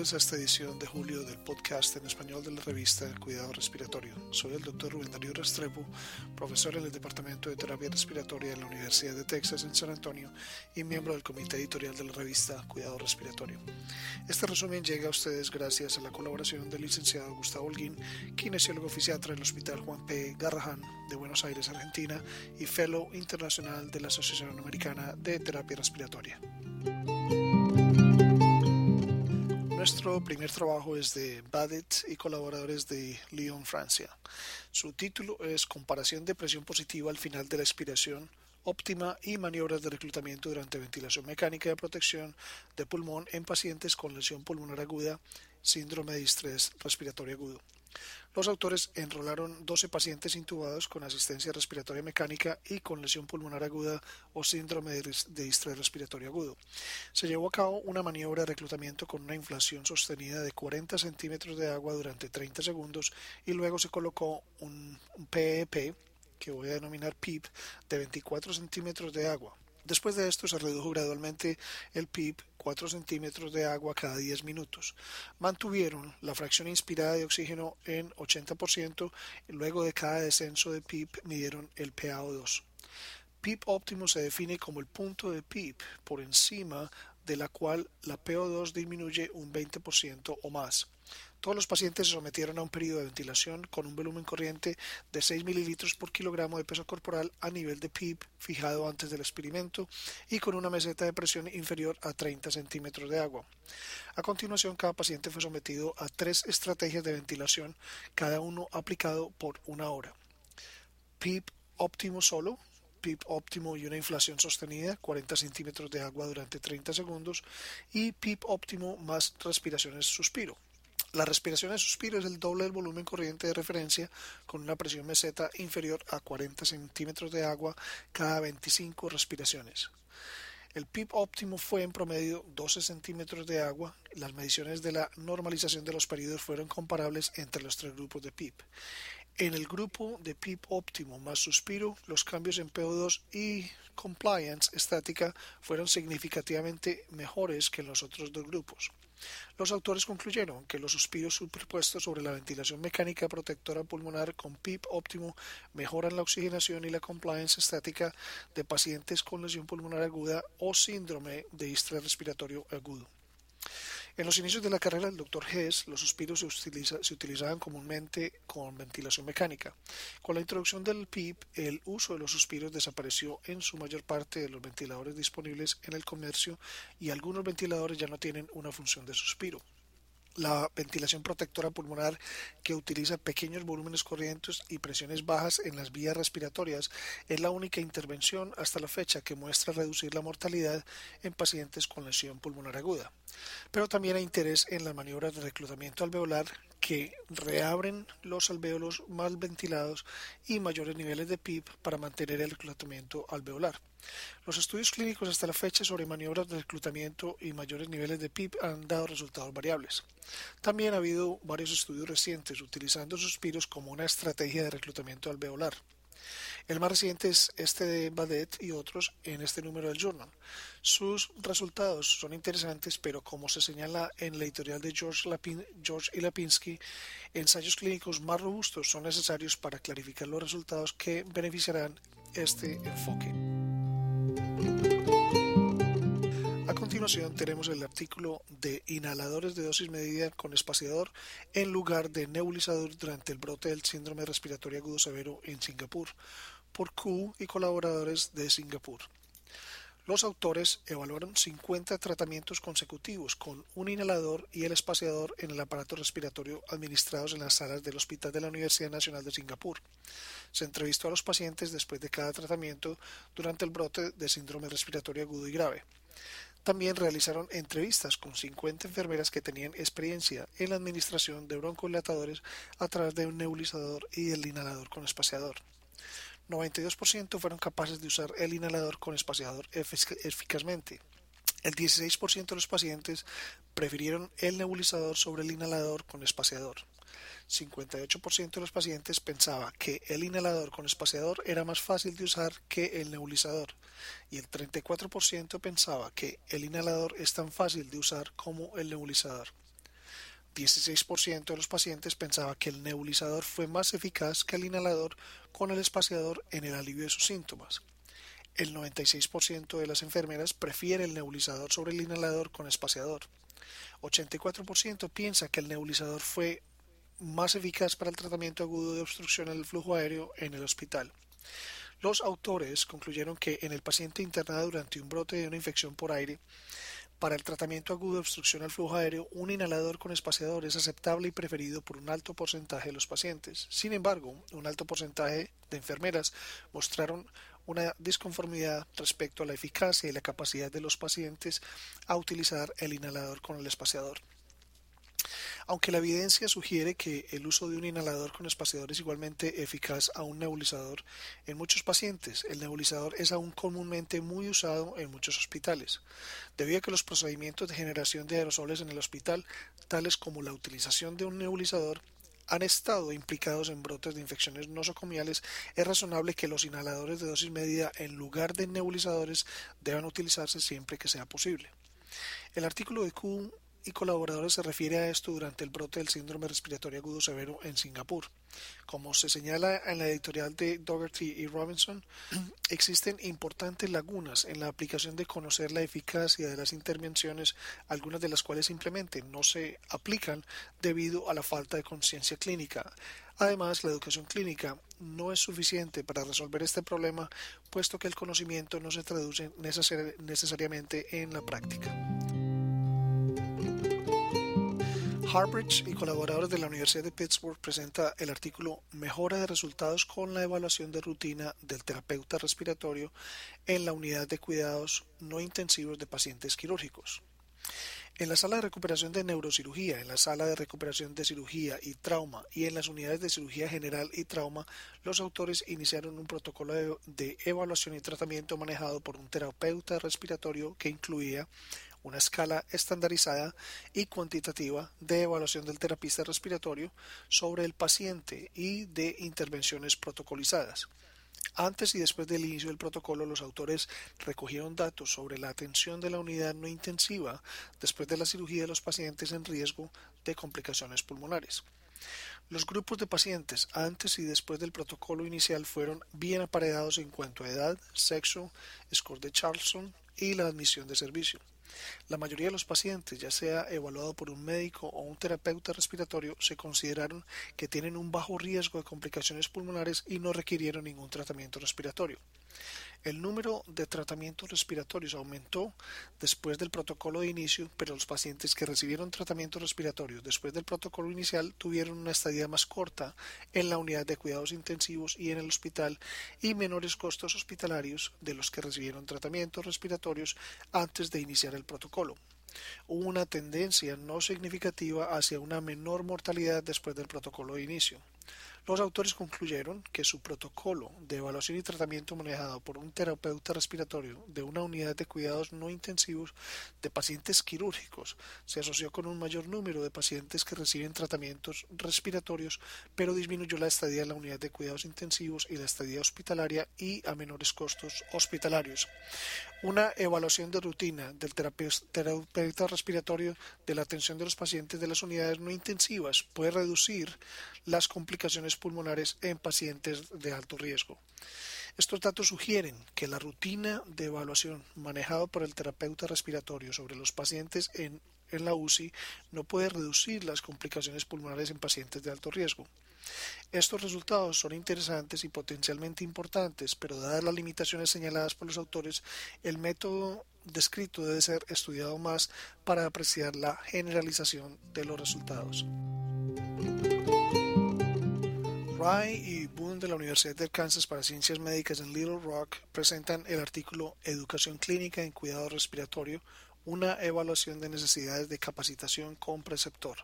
Bienvenidos a esta edición de julio del podcast en español de la revista Cuidado Respiratorio. Soy el doctor Rubén Darío Restrepo, profesor en el Departamento de Terapia Respiratoria en la Universidad de Texas en San Antonio y miembro del comité editorial de la revista Cuidado Respiratorio. Este resumen llega a ustedes gracias a la colaboración del licenciado Gustavo Holguín, kinesiólogo fisiatra del Hospital Juan P. Garrahan de Buenos Aires, Argentina, y fellow internacional de la Asociación Americana de Terapia Respiratoria. Nuestro primer trabajo es de Badet y colaboradores de Lyon, Francia. Su título es Comparación de presión positiva al final de la expiración óptima y maniobras de reclutamiento durante ventilación mecánica de protección de pulmón en pacientes con lesión pulmonar aguda, síndrome de estrés respiratorio agudo. Los autores enrolaron 12 pacientes intubados con asistencia respiratoria mecánica y con lesión pulmonar aguda o síndrome de distrés respiratorio agudo. Se llevó a cabo una maniobra de reclutamiento con una inflación sostenida de 40 centímetros de agua durante 30 segundos y luego se colocó un PEP, e que voy a denominar PIP, de 24 centímetros de agua. Después de esto se redujo gradualmente el PIB 4 centímetros de agua cada 10 minutos. Mantuvieron la fracción inspirada de oxígeno en 80% y luego de cada descenso de PIB midieron el PaO2. PIB óptimo se define como el punto de PIB por encima de la cual la PO2 disminuye un 20% o más. Todos los pacientes se sometieron a un periodo de ventilación con un volumen corriente de 6 mililitros por kilogramo de peso corporal a nivel de PIB fijado antes del experimento y con una meseta de presión inferior a 30 centímetros de agua. A continuación, cada paciente fue sometido a tres estrategias de ventilación, cada uno aplicado por una hora. PIB óptimo solo, PIB óptimo y una inflación sostenida, 40 centímetros de agua durante 30 segundos, y PIB óptimo más respiraciones suspiro. La respiración de suspiro es el doble del volumen corriente de referencia con una presión meseta inferior a 40 centímetros de agua cada 25 respiraciones. El PIB óptimo fue en promedio 12 centímetros de agua. Las mediciones de la normalización de los periodos fueron comparables entre los tres grupos de PIB. En el grupo de PIB óptimo más suspiro, los cambios en PO2 y compliance estática fueron significativamente mejores que en los otros dos grupos. Los autores concluyeron que los suspiros superpuestos sobre la ventilación mecánica protectora pulmonar con PIP óptimo mejoran la oxigenación y la compliance estática de pacientes con lesión pulmonar aguda o síndrome de estrés respiratorio agudo. En los inicios de la carrera del Dr. Hess, los suspiros se, utilizaban comúnmente con ventilación mecánica. Con la introducción del PIP, el uso de los suspiros desapareció en su mayor parte de los ventiladores disponibles en el comercio y algunos ventiladores ya no tienen una función de suspiro. La ventilación protectora pulmonar que utiliza pequeños volúmenes corrientes y presiones bajas en las vías respiratorias es la única intervención hasta la fecha que muestra reducir la mortalidad en pacientes con lesión pulmonar aguda. Pero también hay interés en las maniobras de reclutamiento alveolar que reabren los alvéolos mal ventilados y mayores niveles de PIB para mantener el reclutamiento alveolar. Los estudios clínicos hasta la fecha sobre maniobras de reclutamiento y mayores niveles de PIB han dado resultados variables. También ha habido varios estudios recientes utilizando suspiros como una estrategia de reclutamiento alveolar. El más reciente es este de Badet y otros en este número del Journal. Sus resultados son interesantes, pero como se señala en la editorial de George, Lapin, George y Lapinski, ensayos clínicos más robustos son necesarios para clarificar los resultados que beneficiarán este enfoque. Continuación tenemos el artículo de inhaladores de dosis medida con espaciador en lugar de nebulizador durante el brote del síndrome respiratorio agudo severo en Singapur por Q y colaboradores de Singapur. Los autores evaluaron 50 tratamientos consecutivos con un inhalador y el espaciador en el aparato respiratorio administrados en las salas del Hospital de la Universidad Nacional de Singapur. Se entrevistó a los pacientes después de cada tratamiento durante el brote de síndrome respiratorio agudo y grave. También realizaron entrevistas con 50 enfermeras que tenían experiencia en la administración de broncodilatadores a través de un nebulizador y el inhalador con espaciador. 92% fueron capaces de usar el inhalador con espaciador eficazmente. El 16% de los pacientes prefirieron el nebulizador sobre el inhalador con espaciador. 58% de los pacientes pensaba que el inhalador con espaciador era más fácil de usar que el nebulizador y el 34% pensaba que el inhalador es tan fácil de usar como el nebulizador. 16% de los pacientes pensaba que el nebulizador fue más eficaz que el inhalador con el espaciador en el alivio de sus síntomas. El 96% de las enfermeras prefiere el nebulizador sobre el inhalador con espaciador. 84% piensa que el nebulizador fue más eficaz para el tratamiento agudo de obstrucción del flujo aéreo en el hospital. Los autores concluyeron que en el paciente internado durante un brote de una infección por aire, para el tratamiento agudo de obstrucción al flujo aéreo, un inhalador con espaciador es aceptable y preferido por un alto porcentaje de los pacientes. Sin embargo, un alto porcentaje de enfermeras mostraron una disconformidad respecto a la eficacia y la capacidad de los pacientes a utilizar el inhalador con el espaciador. Aunque la evidencia sugiere que el uso de un inhalador con espaciador es igualmente eficaz a un nebulizador, en muchos pacientes el nebulizador es aún comúnmente muy usado en muchos hospitales. Debido a que los procedimientos de generación de aerosoles en el hospital, tales como la utilización de un nebulizador, han estado implicados en brotes de infecciones nosocomiales, es razonable que los inhaladores de dosis medida en lugar de nebulizadores deban utilizarse siempre que sea posible. El artículo de Q y colaboradores se refiere a esto durante el brote del síndrome respiratorio agudo severo en Singapur. Como se señala en la editorial de Dougherty y Robinson, existen importantes lagunas en la aplicación de conocer la eficacia de las intervenciones, algunas de las cuales simplemente no se aplican debido a la falta de conciencia clínica. Además, la educación clínica no es suficiente para resolver este problema, puesto que el conocimiento no se traduce necesariamente en la práctica. Harbridge y colaboradores de la Universidad de Pittsburgh presenta el artículo Mejora de resultados con la evaluación de rutina del terapeuta respiratorio en la unidad de cuidados no intensivos de pacientes quirúrgicos. En la sala de recuperación de neurocirugía, en la sala de recuperación de cirugía y trauma y en las unidades de cirugía general y trauma, los autores iniciaron un protocolo de, de evaluación y tratamiento manejado por un terapeuta respiratorio que incluía una escala estandarizada y cuantitativa de evaluación del terapista respiratorio sobre el paciente y de intervenciones protocolizadas. Antes y después del inicio del protocolo, los autores recogieron datos sobre la atención de la unidad no intensiva después de la cirugía de los pacientes en riesgo de complicaciones pulmonares. Los grupos de pacientes antes y después del protocolo inicial fueron bien apareados en cuanto a edad, sexo, score de Charlson y la admisión de servicio. La mayoría de los pacientes, ya sea evaluado por un médico o un terapeuta respiratorio, se consideraron que tienen un bajo riesgo de complicaciones pulmonares y no requirieron ningún tratamiento respiratorio. El número de tratamientos respiratorios aumentó después del protocolo de inicio, pero los pacientes que recibieron tratamientos respiratorios después del protocolo inicial tuvieron una estadía más corta en la unidad de cuidados intensivos y en el hospital y menores costos hospitalarios de los que recibieron tratamientos respiratorios antes de iniciar el protocolo. Hubo una tendencia no significativa hacia una menor mortalidad después del protocolo de inicio. Los autores concluyeron que su protocolo de evaluación y tratamiento manejado por un terapeuta respiratorio de una unidad de cuidados no intensivos de pacientes quirúrgicos se asoció con un mayor número de pacientes que reciben tratamientos respiratorios, pero disminuyó la estadía en la unidad de cuidados intensivos y la estadía hospitalaria y a menores costos hospitalarios. Una evaluación de rutina del terapeuta respiratorio de la atención de los pacientes de las unidades no intensivas puede reducir las complicaciones pulmonares en pacientes de alto riesgo. Estos datos sugieren que la rutina de evaluación manejada por el terapeuta respiratorio sobre los pacientes en, en la UCI no puede reducir las complicaciones pulmonares en pacientes de alto riesgo. Estos resultados son interesantes y potencialmente importantes, pero dadas las limitaciones señaladas por los autores, el método descrito debe ser estudiado más para apreciar la generalización de los resultados. Ray y Boone de la Universidad de Kansas para Ciencias Médicas en Little Rock presentan el artículo Educación Clínica en Cuidado Respiratorio, una evaluación de necesidades de capacitación con preceptor.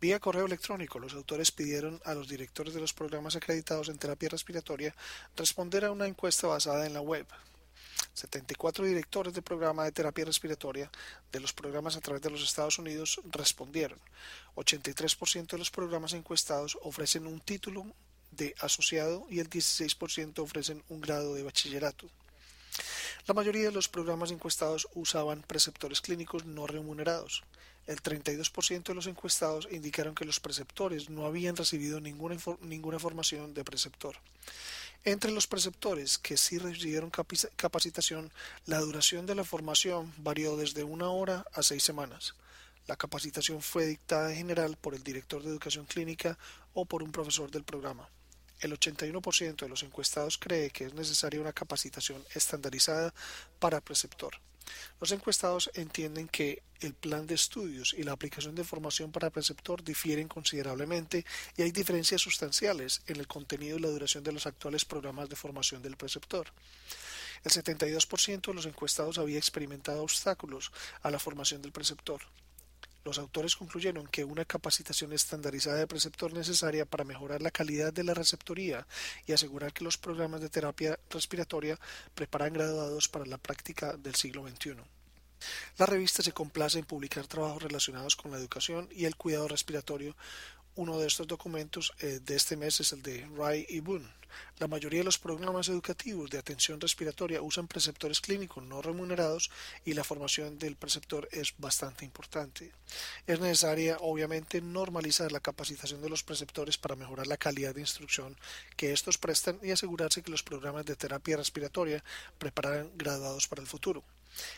Vía correo electrónico, los autores pidieron a los directores de los programas acreditados en terapia respiratoria responder a una encuesta basada en la web. 74 directores de programa de terapia respiratoria de los programas a través de los Estados Unidos respondieron. 83% de los programas encuestados ofrecen un título de asociado y el 16% ofrecen un grado de bachillerato. La mayoría de los programas encuestados usaban preceptores clínicos no remunerados. El 32% de los encuestados indicaron que los preceptores no habían recibido ninguna, ninguna formación de preceptor. Entre los preceptores que sí recibieron capacitación, la duración de la formación varió desde una hora a seis semanas. La capacitación fue dictada en general por el director de educación clínica o por un profesor del programa. El 81% de los encuestados cree que es necesaria una capacitación estandarizada para preceptor. Los encuestados entienden que el plan de estudios y la aplicación de formación para preceptor difieren considerablemente y hay diferencias sustanciales en el contenido y la duración de los actuales programas de formación del preceptor. El 72% de los encuestados había experimentado obstáculos a la formación del preceptor. Los autores concluyeron que una capacitación estandarizada de preceptor necesaria para mejorar la calidad de la receptoría y asegurar que los programas de terapia respiratoria preparan graduados para la práctica del siglo XXI. La revista se complace en publicar trabajos relacionados con la educación y el cuidado respiratorio, uno de estos documentos eh, de este mes es el de Rai y Boone. La mayoría de los programas educativos de atención respiratoria usan preceptores clínicos no remunerados y la formación del preceptor es bastante importante. Es necesaria, obviamente, normalizar la capacitación de los preceptores para mejorar la calidad de instrucción que estos prestan y asegurarse que los programas de terapia respiratoria preparan graduados para el futuro.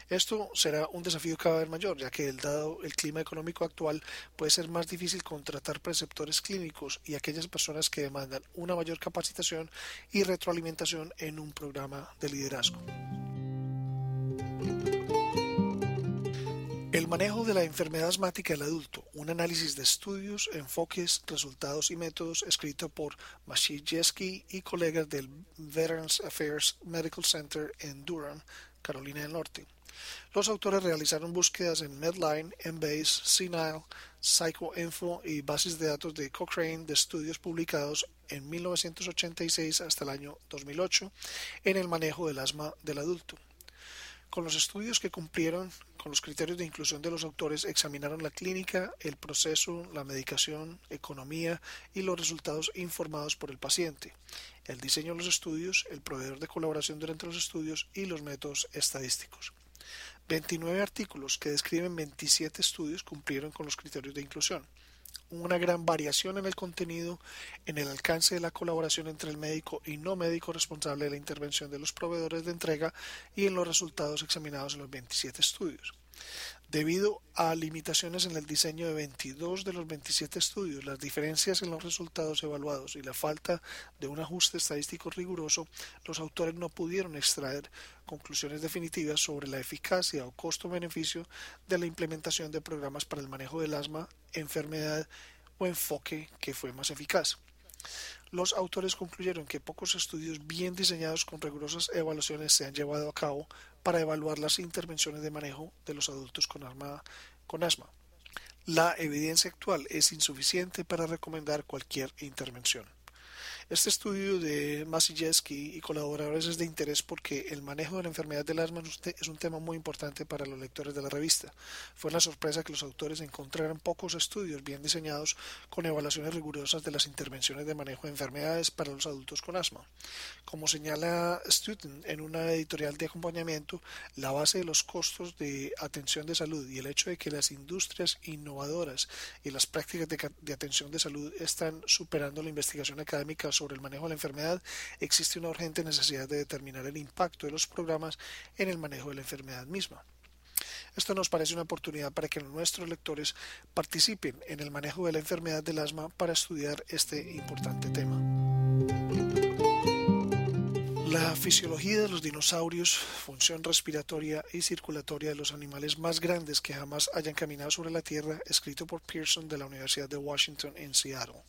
Esto será un desafío cada vez mayor, ya que dado el clima económico actual puede ser más difícil contratar preceptores clínicos y aquellas personas que demandan una mayor capacitación y retroalimentación en un programa de liderazgo. El manejo de la enfermedad asmática del adulto, un análisis de estudios, enfoques, resultados y métodos escrito por Maciej y colegas del Veterans Affairs Medical Center en Durham, Carolina del Norte. Los autores realizaron búsquedas en Medline, Embase, CNIL, PsychoInfo y bases de datos de Cochrane de estudios publicados en 1986 hasta el año 2008 en el manejo del asma del adulto. Con los estudios que cumplieron con los criterios de inclusión de los autores, examinaron la clínica, el proceso, la medicación, economía y los resultados informados por el paciente, el diseño de los estudios, el proveedor de colaboración durante los estudios y los métodos estadísticos. 29 artículos que describen 27 estudios cumplieron con los criterios de inclusión una gran variación en el contenido, en el alcance de la colaboración entre el médico y no médico responsable de la intervención de los proveedores de entrega y en los resultados examinados en los 27 estudios. Debido a limitaciones en el diseño de 22 de los 27 estudios, las diferencias en los resultados evaluados y la falta de un ajuste estadístico riguroso, los autores no pudieron extraer conclusiones definitivas sobre la eficacia o costo-beneficio de la implementación de programas para el manejo del asma, enfermedad o enfoque que fue más eficaz. Los autores concluyeron que pocos estudios bien diseñados con rigurosas evaluaciones se han llevado a cabo para evaluar las intervenciones de manejo de los adultos con, asma. La evidencia actual es insuficiente para recomendar cualquier intervención. Este estudio de Masijewski y colaboradores es de interés porque el manejo de la enfermedad del asma es un tema muy importante para los lectores de la revista. Fue una sorpresa que los autores encontraran pocos estudios bien diseñados con evaluaciones rigurosas de las intervenciones de manejo de enfermedades para los adultos con asma. Como señala Stuten en una editorial de acompañamiento, la base de los costos de atención de salud y el hecho de que las industrias innovadoras y las prácticas de, de atención de salud están superando la investigación académica sobre el manejo de la enfermedad, existe una urgente necesidad de determinar el impacto de los programas en el manejo de la enfermedad misma. Esto nos parece una oportunidad para que nuestros lectores participen en el manejo de la enfermedad del asma para estudiar este importante tema. La fisiología de los dinosaurios, función respiratoria y circulatoria de los animales más grandes que jamás hayan caminado sobre la Tierra, escrito por Pearson de la Universidad de Washington en Seattle.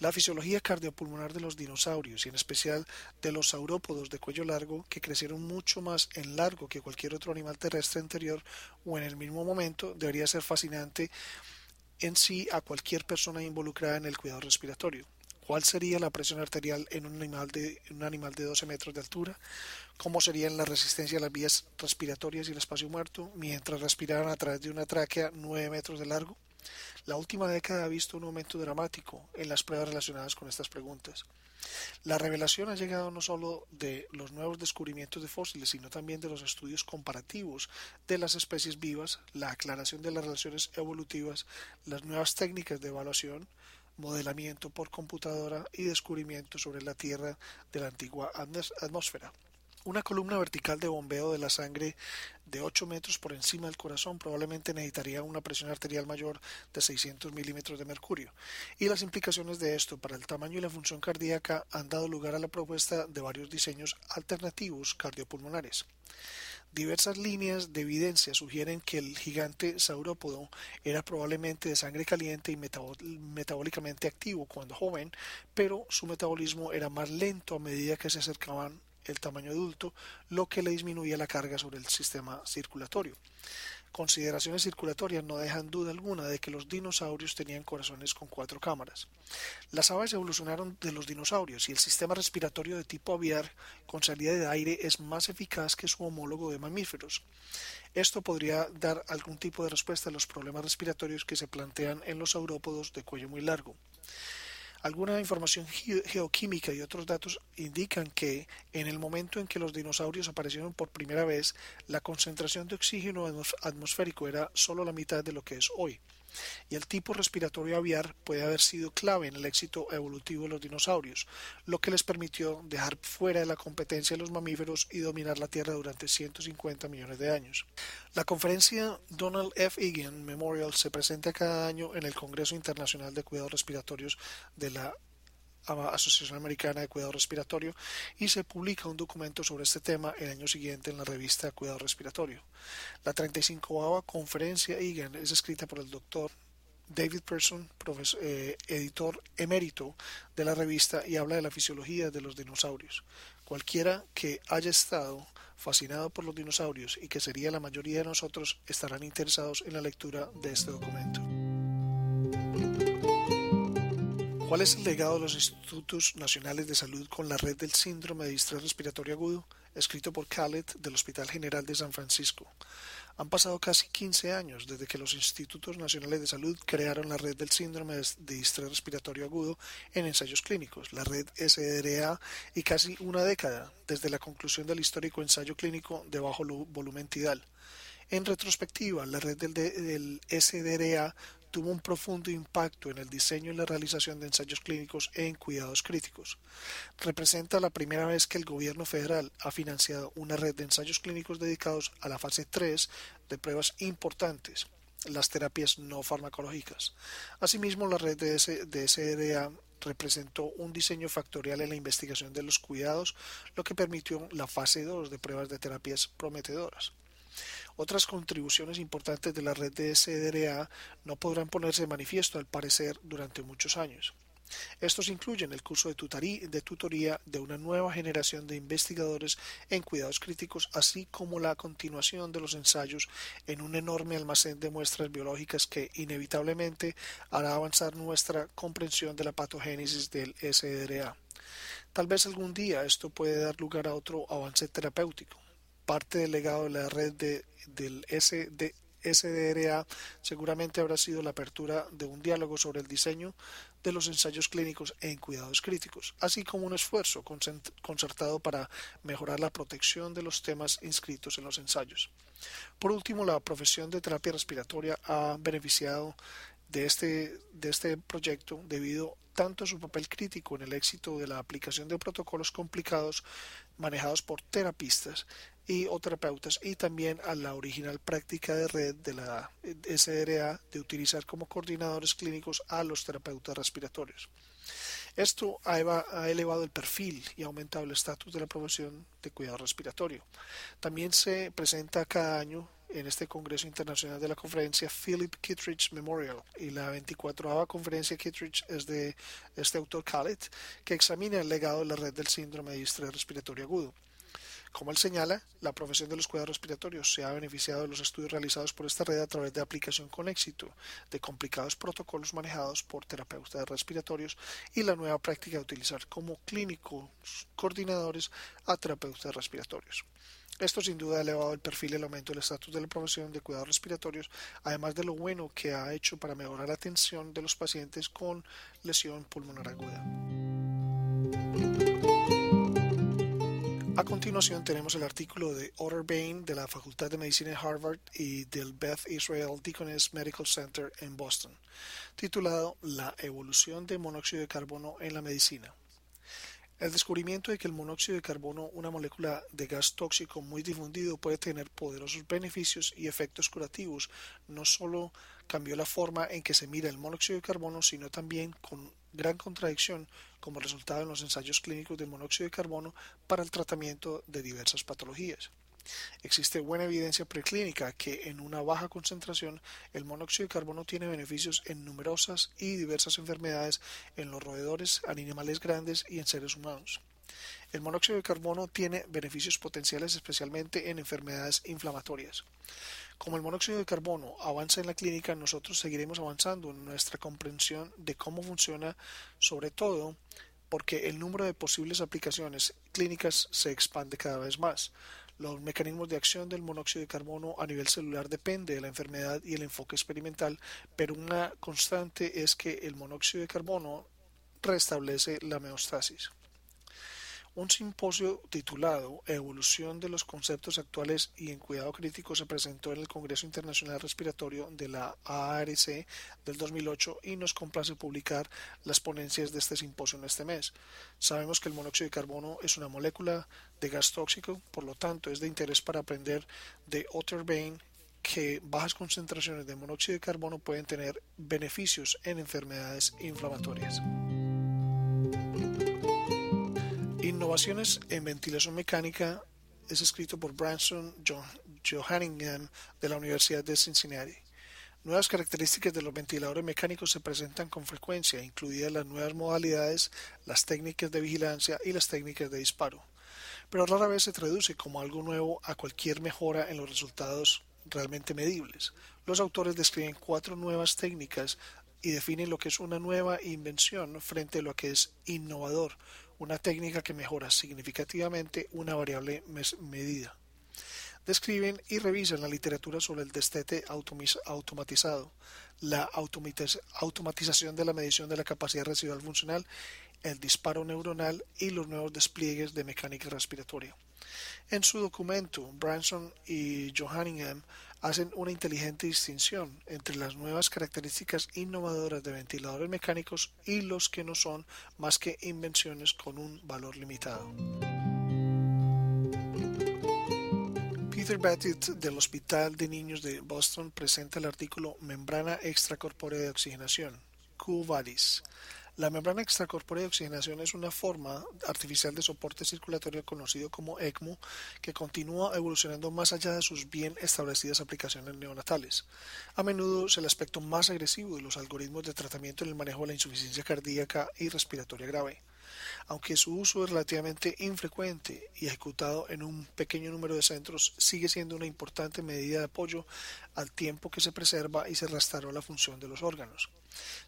La fisiología cardiopulmonar de los dinosaurios y en especial de los saurópodos de cuello largo que crecieron mucho más en largo que cualquier otro animal terrestre anterior o en el mismo momento debería ser fascinante en sí a cualquier persona involucrada en el cuidado respiratorio. ¿Cuál sería la presión arterial en un animal de, un animal de 12 metros de altura? ¿Cómo sería la resistencia a las vías respiratorias y el espacio muerto mientras respiraran a través de una tráquea 9 metros de largo? La última década ha visto un aumento dramático en las pruebas relacionadas con estas preguntas. La revelación ha llegado no solo de los nuevos descubrimientos de fósiles, sino también de los estudios comparativos de las especies vivas, la aclaración de las relaciones evolutivas, las nuevas técnicas de evaluación, modelamiento por computadora y descubrimiento sobre la Tierra de la antigua atmósfera. Una columna vertical de bombeo de la sangre de 8 metros por encima del corazón probablemente necesitaría una presión arterial mayor de 600 milímetros de mercurio, y las implicaciones de esto para el tamaño y la función cardíaca han dado lugar a la propuesta de varios diseños alternativos cardiopulmonares. Diversas líneas de evidencia sugieren que el gigante saurópodo era probablemente de sangre caliente y metabólicamente activo cuando joven, pero su metabolismo era más lento a medida que se acercaban el tamaño adulto, lo que le disminuía la carga sobre el sistema circulatorio. Consideraciones circulatorias no dejan duda alguna de que los dinosaurios tenían corazones con cuatro cámaras. Las aves evolucionaron de los dinosaurios y el sistema respiratorio de tipo aviar con salida de aire es más eficaz que su homólogo de mamíferos. Esto podría dar algún tipo de respuesta a los problemas respiratorios que se plantean en los saurópodos de cuello muy largo. Alguna información geoquímica y otros datos indican que en el momento en que los dinosaurios aparecieron por primera vez, la concentración de oxígeno atmosférico era solo la mitad de lo que es hoy y el tipo respiratorio aviar puede haber sido clave en el éxito evolutivo de los dinosaurios, lo que les permitió dejar fuera de la competencia de los mamíferos y dominar la Tierra durante 150 millones de años. La conferencia Donald F. Egan Memorial se presenta cada año en el Congreso Internacional de Cuidados Respiratorios de la Asociación Americana de Cuidado Respiratorio y se publica un documento sobre este tema el año siguiente en la revista Cuidado Respiratorio. La 35 conferencia EGAN es escrita por el doctor David Person, eh, editor emérito de la revista, y habla de la fisiología de los dinosaurios. Cualquiera que haya estado fascinado por los dinosaurios y que sería la mayoría de nosotros estarán interesados en la lectura de este documento. ¿Cuál es el legado de los Institutos Nacionales de Salud con la red del síndrome de distrés respiratorio agudo? Escrito por Khaled del Hospital General de San Francisco. Han pasado casi 15 años desde que los Institutos Nacionales de Salud crearon la red del síndrome de distrés respiratorio agudo en ensayos clínicos, la red SDRA, y casi una década desde la conclusión del histórico ensayo clínico de bajo volumen tidal. En retrospectiva, la red del, SDRA tuvo un profundo impacto en el diseño y la realización de ensayos clínicos en cuidados críticos. Representa la primera vez que el gobierno federal ha financiado una red de ensayos clínicos dedicados a la fase 3 de pruebas importantes, las terapias no farmacológicas. Asimismo, la red de, SDA representó un diseño factorial en la investigación de los cuidados, lo que permitió la fase 2 de pruebas de terapias prometedoras. Otras contribuciones importantes de la red de SDRA no podrán ponerse de manifiesto al parecer durante muchos años. Estos incluyen el curso de, de, tutoría de una nueva generación de investigadores en cuidados críticos, así como la continuación de los ensayos en un enorme almacén de muestras biológicas que inevitablemente hará avanzar nuestra comprensión de la patogénesis del SDRA. Tal vez algún día esto puede dar lugar a otro avance terapéutico. Parte del legado de la red de, del SDRA seguramente habrá sido la apertura de un diálogo sobre el diseño de los ensayos clínicos en cuidados críticos, así como un esfuerzo concertado para mejorar la protección de los temas inscritos en los ensayos. Por último, la profesión de terapia respiratoria ha beneficiado de este, de este proyecto debido tanto su papel crítico en el éxito de la aplicación de protocolos complicados manejados por terapistas y o terapeutas y también a la original práctica de red de la SRA de utilizar como coordinadores clínicos a los terapeutas respiratorios. Esto ha elevado el perfil y ha aumentado el estatus de la profesión de cuidado respiratorio. También se presenta cada año en este Congreso Internacional de la Conferencia Philip Kittredge Memorial y la 24 Conferencia Kittredge es de este autor Khaled que examina el legado de la red del síndrome de distrés respiratorio agudo. Como él señala, la profesión de los cuidados respiratorios se ha beneficiado de los estudios realizados por esta red a través de aplicación con éxito de complicados protocolos manejados por terapeutas respiratorios y la nueva práctica de utilizar como clínicos coordinadores a terapeutas respiratorios. Esto sin duda ha elevado el perfil y el aumento del estatus de la profesión de cuidados respiratorios, además de lo bueno que ha hecho para mejorar la atención de los pacientes con lesión pulmonar aguda. A continuación tenemos el artículo de Otter Bain de la Facultad de Medicina de Harvard y del Beth Israel Deaconess Medical Center en Boston, titulado La evolución de monóxido de carbono en la medicina. El descubrimiento de que el monóxido de carbono, una molécula de gas tóxico muy difundido, puede tener poderosos beneficios y efectos curativos, no solo cambió la forma en que se mira el monóxido de carbono, sino también con gran contradicción como resultado en los ensayos clínicos de monóxido de carbono para el tratamiento de diversas patologías. Existe buena evidencia preclínica que en una baja concentración el monóxido de carbono tiene beneficios en numerosas y diversas enfermedades en los roedores, animales grandes y en seres humanos. El monóxido de carbono tiene beneficios potenciales especialmente en enfermedades inflamatorias. Como el monóxido de carbono avanza en la clínica, nosotros seguiremos avanzando en nuestra comprensión de cómo funciona, sobre todo porque el número de posibles aplicaciones clínicas se expande cada vez más. Los mecanismos de acción del monóxido de carbono a nivel celular depende de la enfermedad y el enfoque experimental, pero una constante es que el monóxido de carbono restablece la homeostasis. Un simposio titulado Evolución de los conceptos actuales y en cuidado crítico se presentó en el Congreso Internacional Respiratorio de la ARC del 2008 y nos complace publicar las ponencias de este simposio en este mes. Sabemos que el monóxido de carbono es una molécula de gas tóxico, por lo tanto es de interés para aprender de Otterbein que bajas concentraciones de monóxido de carbono pueden tener beneficios en enfermedades inflamatorias. Innovaciones en ventilación mecánica es escrito por Branson Johanningham de la Universidad de Cincinnati. Nuevas características de los ventiladores mecánicos se presentan con frecuencia, incluidas las nuevas modalidades, las técnicas de vigilancia y las técnicas de disparo, pero rara vez se traduce como algo nuevo a cualquier mejora en los resultados realmente medibles. Los autores describen cuatro nuevas técnicas y definen lo que es una nueva invención frente a lo que es innovador, una técnica que mejora significativamente una variable medida. Describen y revisan la literatura sobre el destete automatizado, la automatización de la medición de la capacidad residual funcional, el disparo neuronal y los nuevos despliegues de mecánica respiratoria. En su documento, Branson y Johanningham hacen una inteligente distinción entre las nuevas características innovadoras de ventiladores mecánicos y los que no son más que invenciones con un valor limitado. Peter Battit del Hospital de Niños de Boston presenta el artículo Membrana extracorpórea de oxigenación, QVADIS, la membrana extracorpórea de oxigenación es una forma artificial de soporte circulatorio conocido como ECMO que continúa evolucionando más allá de sus bien establecidas aplicaciones neonatales. A menudo es el aspecto más agresivo de los algoritmos de tratamiento en el manejo de la insuficiencia cardíaca y respiratoria grave. Aunque su uso es relativamente infrecuente y ejecutado en un pequeño número de centros, sigue siendo una importante medida de apoyo al tiempo que se preserva y se restaura la función de los órganos.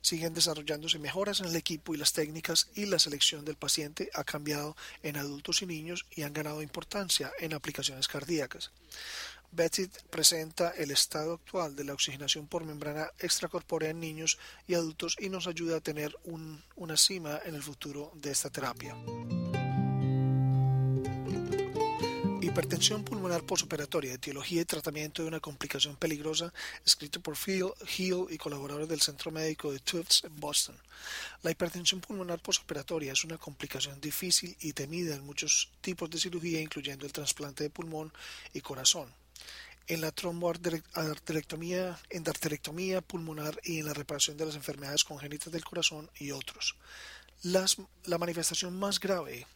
Siguen desarrollándose mejoras en el equipo y las técnicas y la selección del paciente ha cambiado en adultos y niños y han ganado importancia en aplicaciones cardíacas. Betty presenta el estado actual de la oxigenación por membrana extracorpórea en niños y adultos y nos ayuda a tener una cima en el futuro de esta terapia. Hipertensión pulmonar posoperatoria, etiología y tratamiento de una complicación peligrosa, escrito por Phil Hill y colaboradores del Centro Médico de Tufts en Boston. La hipertensión pulmonar posoperatoria es una complicación difícil y temida en muchos tipos de cirugía, incluyendo el trasplante de pulmón y corazón en la tromboarterectomía, endarterectomía pulmonar y en la reparación de las enfermedades congénitas del corazón y otros. la manifestación más grave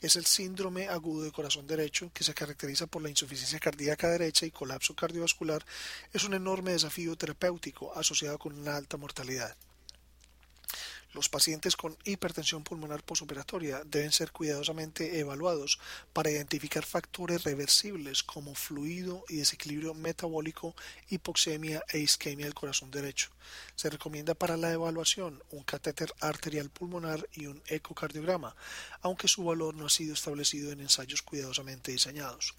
es el síndrome agudo de corazón derecho, que se caracteriza por la insuficiencia cardíaca derecha y colapso cardiovascular. Es un enorme desafío terapéutico asociado con una alta mortalidad. Los pacientes con hipertensión pulmonar posoperatoria deben ser cuidadosamente evaluados para identificar factores reversibles como fluido y desequilibrio metabólico, hipoxemia e isquemia del corazón derecho. Se recomienda para la evaluación un catéter arterial pulmonar y un ecocardiograma, aunque su valor no ha sido establecido en ensayos cuidadosamente diseñados.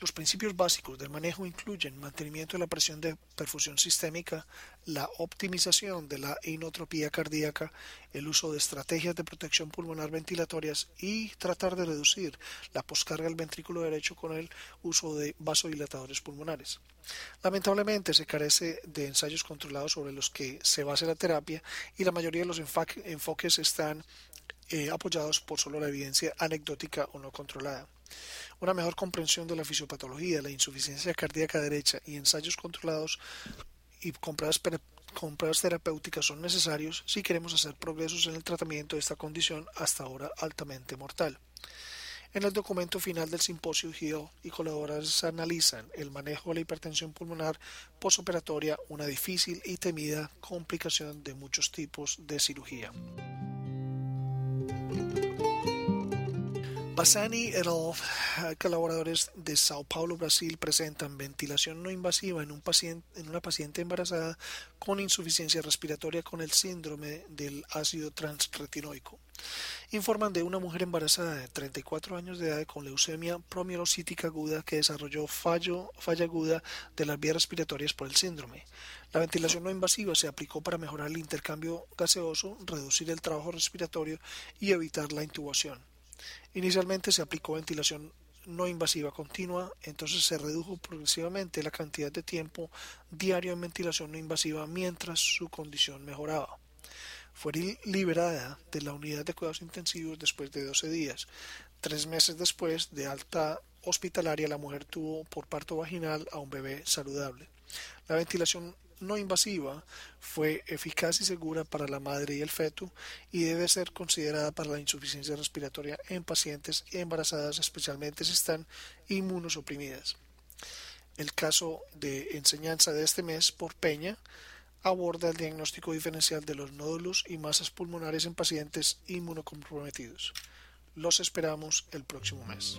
Los principios básicos del manejo incluyen mantenimiento de la presión de perfusión sistémica, la optimización de la inotropía cardíaca, el uso de estrategias de protección pulmonar ventilatorias y tratar de reducir la poscarga del ventrículo derecho con el uso de vasodilatadores pulmonares. Lamentablemente se carece de ensayos controlados sobre los que se base la terapia y la mayoría de los enfoques están eh, apoyados por solo la evidencia anecdótica o no controlada. Una mejor comprensión de la fisiopatología, la insuficiencia cardíaca derecha y ensayos controlados y compradas, terapéuticas son necesarios si queremos hacer progresos en el tratamiento de esta condición hasta ahora altamente mortal. En el documento final del simposio, Hill y colaboradores analizan el manejo de la hipertensión pulmonar posoperatoria, una difícil y temida complicación de muchos tipos de cirugía. Bassani et al. colaboradores de Sao Paulo, Brasil, presentan ventilación no invasiva en, un paciente, en una paciente embarazada con insuficiencia respiratoria con el síndrome del ácido transretinoico. Informan de una mujer embarazada de 34 años de edad con leucemia promielocítica aguda que desarrolló fallo, falla aguda de las vías respiratorias por el síndrome. La ventilación no invasiva se aplicó para mejorar el intercambio gaseoso, reducir el trabajo respiratorio y evitar la intubación. Inicialmente se aplicó ventilación no invasiva continua, entonces se redujo progresivamente la cantidad de tiempo diario en ventilación no invasiva mientras su condición mejoraba. Fue liberada de la unidad de cuidados intensivos después de 12 días. Tres meses después de alta hospitalaria, la mujer tuvo por parto vaginal a un bebé saludable. La ventilación no invasiva fue eficaz y segura para la madre y el feto y debe ser considerada para la insuficiencia respiratoria en pacientes embarazadas, especialmente si están inmunosuprimidas. El caso de enseñanza de este mes por Peña aborda el diagnóstico diferencial de los nódulos y masas pulmonares en pacientes inmunocomprometidos. Los esperamos el próximo mes.